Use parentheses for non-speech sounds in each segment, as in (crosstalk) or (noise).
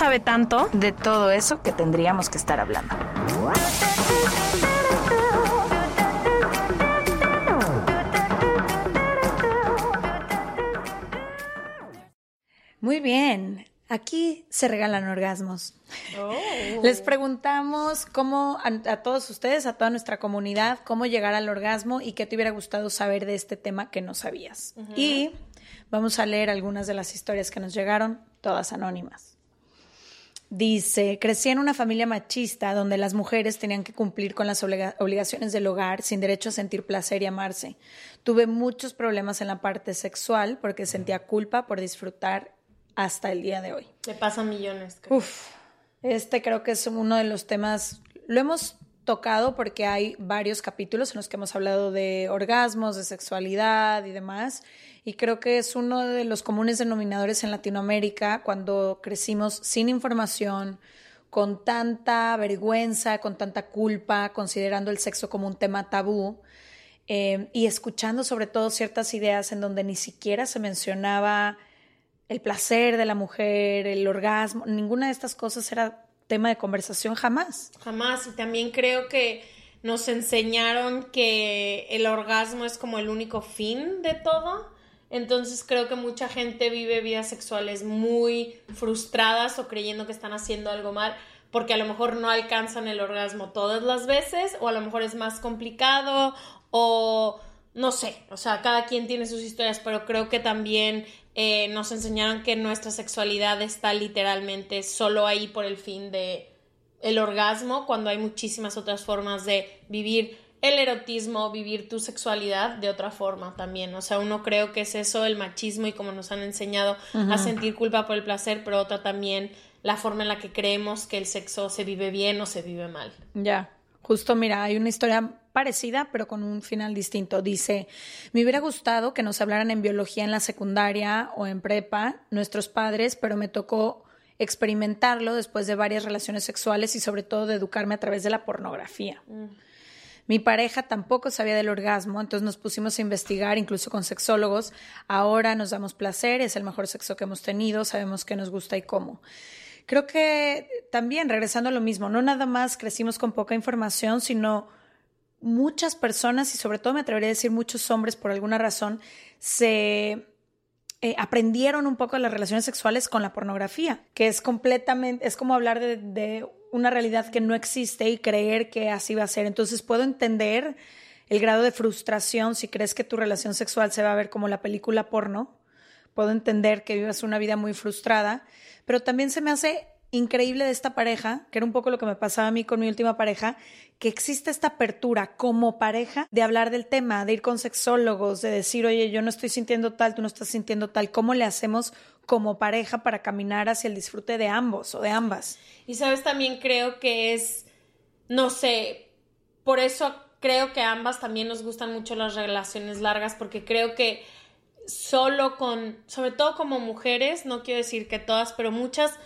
sabe tanto. de todo eso que tendríamos que estar hablando. Muy bien, aquí se regalan orgasmos. Les preguntamos cómo a, a todos ustedes, a toda nuestra comunidad, cómo llegar al orgasmo y qué te hubiera gustado saber de este tema que no sabías. Y vamos a leer algunas de las historias que nos llegaron, todas anónimas. Dice, crecí en una familia machista donde las mujeres tenían que cumplir con las obliga- obligaciones del hogar sin derecho a sentir placer y amarse. Tuve muchos problemas en la parte sexual porque sentía culpa por disfrutar hasta el día de hoy. Te pasan millones. creo. Uf, este creo que es uno de los temas, lo hemos tocado porque hay varios capítulos en los que hemos hablado de orgasmos, de sexualidad y demás. Y creo que es uno de los comunes denominadores en Latinoamérica cuando crecimos sin información, con tanta vergüenza, con tanta culpa, considerando el sexo como un tema tabú. eh, y escuchando sobre todo ciertas ideas en donde ni siquiera se mencionaba el placer de la mujer, el orgasmo, ninguna de estas cosas era tema de conversación jamás. Jamás. Y también creo que nos enseñaron que el orgasmo es como el único fin de todo. Entonces creo que mucha gente vive vidas sexuales muy frustradas o creyendo que están haciendo algo mal porque a lo mejor no alcanzan el orgasmo todas las veces o a lo mejor es más complicado o no sé, o sea, cada quien tiene sus historias, pero creo que también eh, nos enseñaron que nuestra sexualidad está literalmente solo ahí por el fin de el orgasmo, cuando hay muchísimas otras formas de vivir el erotismo, vivir tu sexualidad de otra forma también. O sea, uno creo que es eso, el machismo y como nos han enseñado a sentir culpa por el placer, pero otra también la forma en la que creemos que el sexo se vive bien o se vive mal. Ya, justo mira, hay una historia parecida, pero con un final distinto. Dice, me hubiera gustado que nos hablaran en biología en la secundaria o en prepa, nuestros padres, pero me tocó experimentarlo después de varias relaciones sexuales y sobre todo de educarme a través de la pornografía. Mi pareja tampoco sabía del orgasmo, entonces nos pusimos a investigar, incluso con sexólogos. Ahora nos damos placer, es el mejor sexo que hemos tenido, sabemos qué nos gusta y cómo. Creo que también, regresando a lo mismo, no nada más crecimos con poca información, sino muchas personas, y sobre todo me atrevería a decir muchos hombres por alguna razón, se eh, aprendieron un poco de las relaciones sexuales con la pornografía, que es completamente, es como hablar de, de una realidad que no existe y creer que así va a ser. Entonces puedo entender el grado de frustración si crees que tu relación sexual se va a ver como la película porno, puedo entender que vivas una vida muy frustrada, pero también se me hace increíble de esta pareja, que era un poco lo que me pasaba a mí con mi última pareja, que existe esta apertura como pareja de hablar del tema, de ir con sexólogos, de decir, oye, yo no estoy sintiendo tal, tú no estás sintiendo tal, ¿cómo le hacemos como pareja para caminar hacia el disfrute de ambos o de ambas? Y sabes, también creo que es, no sé, por eso creo que a ambas también nos gustan mucho las relaciones largas, porque creo que solo con, sobre todo como mujeres, no quiero decir que todas, pero muchas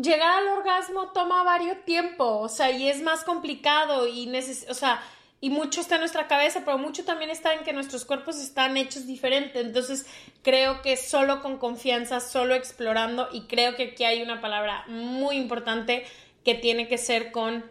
llegar al orgasmo toma varios tiempo, o sea, y es más complicado y neces o sea, y mucho está en nuestra cabeza, pero mucho también está en que nuestros cuerpos están hechos diferentes. Entonces, creo que solo con confianza, solo explorando, y creo que aquí hay una palabra muy importante que tiene que ser con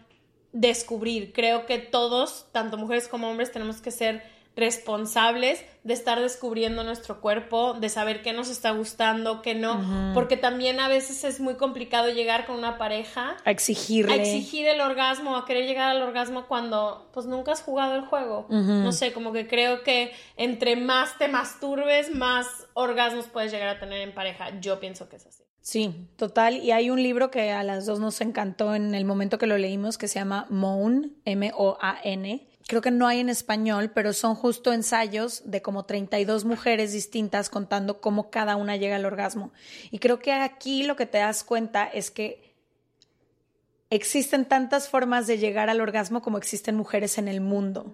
descubrir. Creo que todos, tanto mujeres como hombres, tenemos que ser responsables de estar descubriendo nuestro cuerpo, de saber qué nos está gustando, qué no, porque también a veces es muy complicado llegar con una pareja a exigirle, a exigir el orgasmo, a querer llegar al orgasmo cuando pues nunca has jugado el juego. No sé, como que creo que entre más te masturbes, más orgasmos puedes llegar a tener en pareja. Yo pienso que es así. Sí, total. Y hay un libro que a las dos nos encantó en el momento que lo leímos que se llama Moan, M-O-A-N creo que no hay en español, pero son justo ensayos de como 32 mujeres distintas contando cómo cada una llega al orgasmo. Y creo que aquí lo que te das cuenta es que existen tantas formas de llegar al orgasmo como existen mujeres en el mundo.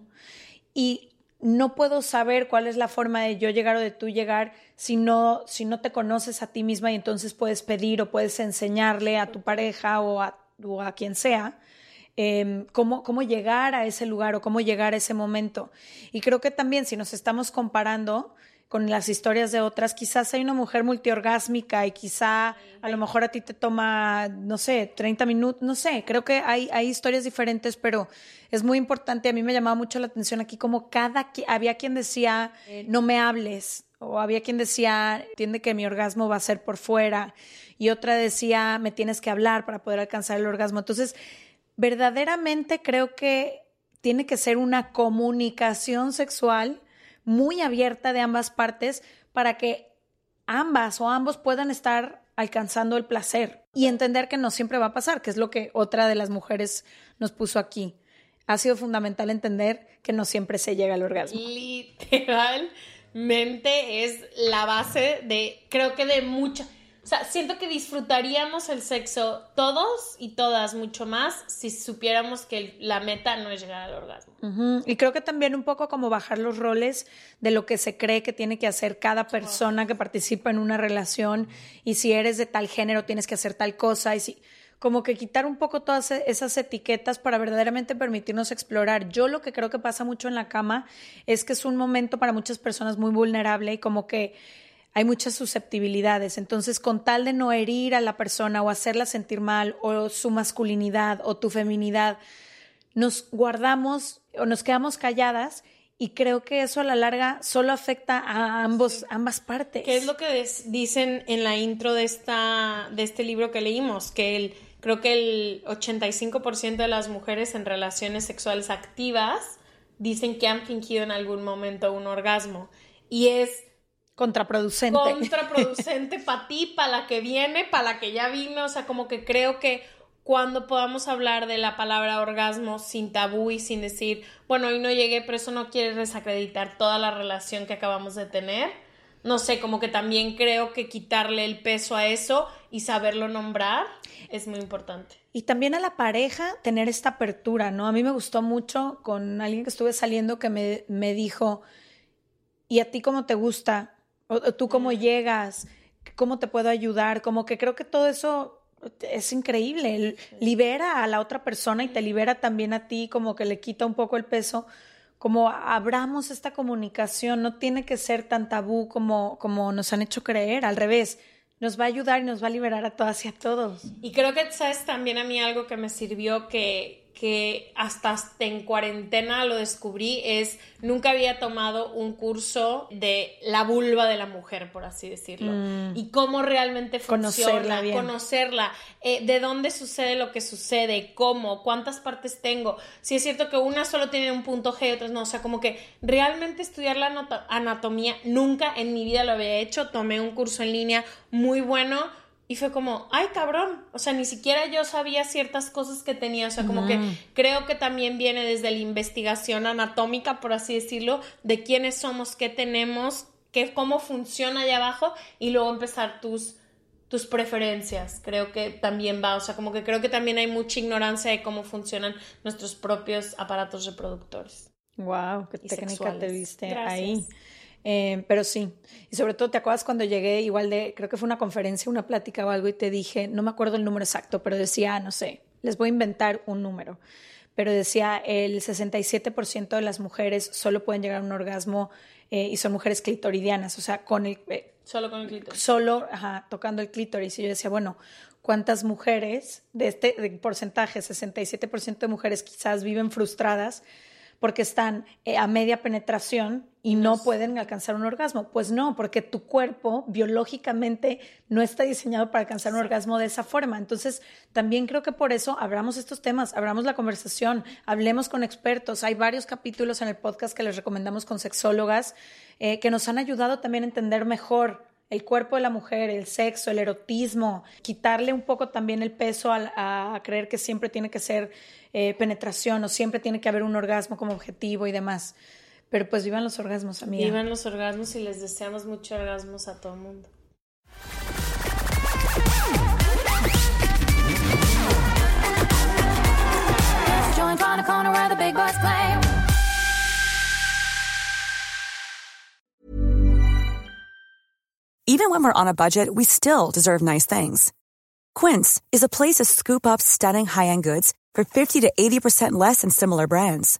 Y no puedo saber cuál es la forma de yo llegar o de tú llegar si no, si no te conoces a ti misma y entonces puedes pedir o puedes enseñarle a tu pareja o a, o a quien sea Em, cómo, cómo llegar a ese lugar o cómo llegar a ese momento. Y creo que también si nos estamos comparando con las historias de otras, quizás hay una mujer multiorgásmica y quizá a lo mejor a ti te toma, no sé, 30 minutos, no sé, creo que hay, hay historias diferentes, pero es muy importante, a mí me llamaba mucho la atención aquí como cada, había quien decía, no me hables, o había quien decía, entiende que mi orgasmo va a ser por fuera, y otra decía, me tienes que hablar para poder alcanzar el orgasmo. Entonces, verdaderamente creo que tiene que ser una comunicación sexual muy abierta de ambas partes para que ambas o ambos puedan estar alcanzando el placer y entender que no siempre va a pasar, que es lo que otra de las mujeres nos puso aquí. Ha sido fundamental entender que no siempre se llega al orgasmo. Literalmente es la base de, creo que de mucha, o sea, siento que disfrutaríamos el sexo todos y todas mucho más si supiéramos que la meta no es llegar al orgasmo. Y creo que también un poco como bajar los roles de lo que se cree que tiene que hacer cada persona que participa en una relación y si eres de tal género tienes que hacer tal cosa y si como que quitar un poco todas e-, esas etiquetas para verdaderamente permitirnos explorar. Yo lo que creo que pasa mucho en la cama es que es un momento para muchas personas muy vulnerable y como que hay muchas susceptibilidades. Entonces, con tal de no herir a la persona o hacerla sentir mal o su masculinidad o tu feminidad, nos guardamos o nos quedamos calladas y creo que eso a la larga solo afecta a ambos, ambas partes. ¿Qué es lo que dicen en la intro de, esta, de este libro que leímos? Que el, creo que el 85% de las mujeres en relaciones sexuales activas dicen que han fingido en algún momento un orgasmo. Y es Contraproducente. Contraproducente (laughs) para ti, para la que viene, para la que ya vino. O sea, como que creo que cuando podamos hablar de la palabra orgasmo sin tabú y sin decir, bueno, hoy no llegué, pero eso no quiere desacreditar toda la relación que acabamos de tener. No sé, como que también creo que quitarle el peso a eso y saberlo nombrar es muy importante. Y también a la pareja tener esta apertura, ¿no? A mí me gustó mucho con alguien que estuve saliendo que me, me dijo, ¿y a ti cómo te gusta? O, tú cómo llegas, cómo te puedo ayudar, como que creo que todo eso es increíble, libera a la otra persona y te libera también a ti, como que le quita un poco el peso, como abramos esta comunicación, no tiene que ser tan tabú como, como nos han hecho creer, al revés, nos va a ayudar y nos va a liberar a todas y a todos. Y creo que, sabes, también a mí algo que me sirvió que, que hasta, en cuarentena lo descubrí es nunca había tomado un curso de la vulva de la mujer, por así decirlo, mm. y cómo realmente funciona, conocerla, eh, de dónde sucede lo que sucede, cómo, cuántas partes tengo. Si es cierto que una solo tiene un punto G y otras no, o sea, como que realmente estudiar la anatomía nunca en mi vida lo había hecho, tomé un curso en línea muy bueno y fue como, ay cabrón, o sea, ni siquiera yo sabía ciertas cosas que tenía, o sea, como que creo que también viene desde la investigación anatómica, por así decirlo, de quiénes somos, qué tenemos, qué, cómo funciona allá abajo y luego empezar tus, tus preferencias. Creo que también va, o sea, como que creo que también hay mucha ignorancia de cómo funcionan nuestros propios aparatos reproductores. Wow, qué técnica te viste ahí. Eh, pero sí, y sobre todo te acuerdas cuando llegué igual de, creo que fue una conferencia, una plática o algo y te dije, no me acuerdo el número exacto, pero decía, no sé, les voy a inventar un número, pero decía el 67% de las mujeres solo pueden llegar a un orgasmo eh, y son mujeres clitoridianas, o sea, con el... Eh, solo con el clítoris. Solo, ajá, tocando el clítoris. Y yo decía, bueno, ¿cuántas mujeres de este porcentaje, 67% de mujeres quizás viven frustradas porque están eh, a media penetración y no pueden alcanzar un orgasmo. Pues no, porque tu cuerpo biológicamente no está diseñado para alcanzar un orgasmo de esa forma. Entonces, también creo que por eso abramos estos temas, abramos la conversación, hablemos con expertos. Hay varios capítulos en el podcast que les recomendamos con sexólogas eh, que nos han ayudado también a entender mejor el cuerpo de la mujer, el sexo, el erotismo, quitarle un poco también el peso a creer que siempre tiene que ser eh, penetración o siempre tiene que haber un orgasmo como objetivo y demás. Pero pues vivan los orgasmos, amiga. Vivan los orgasmos y les deseamos mucho orgasmos a todo el mundo. Even when we're on a budget, we still deserve nice things. Quince is a place to scoop up stunning high-end goods for 50 to 80% less than similar brands.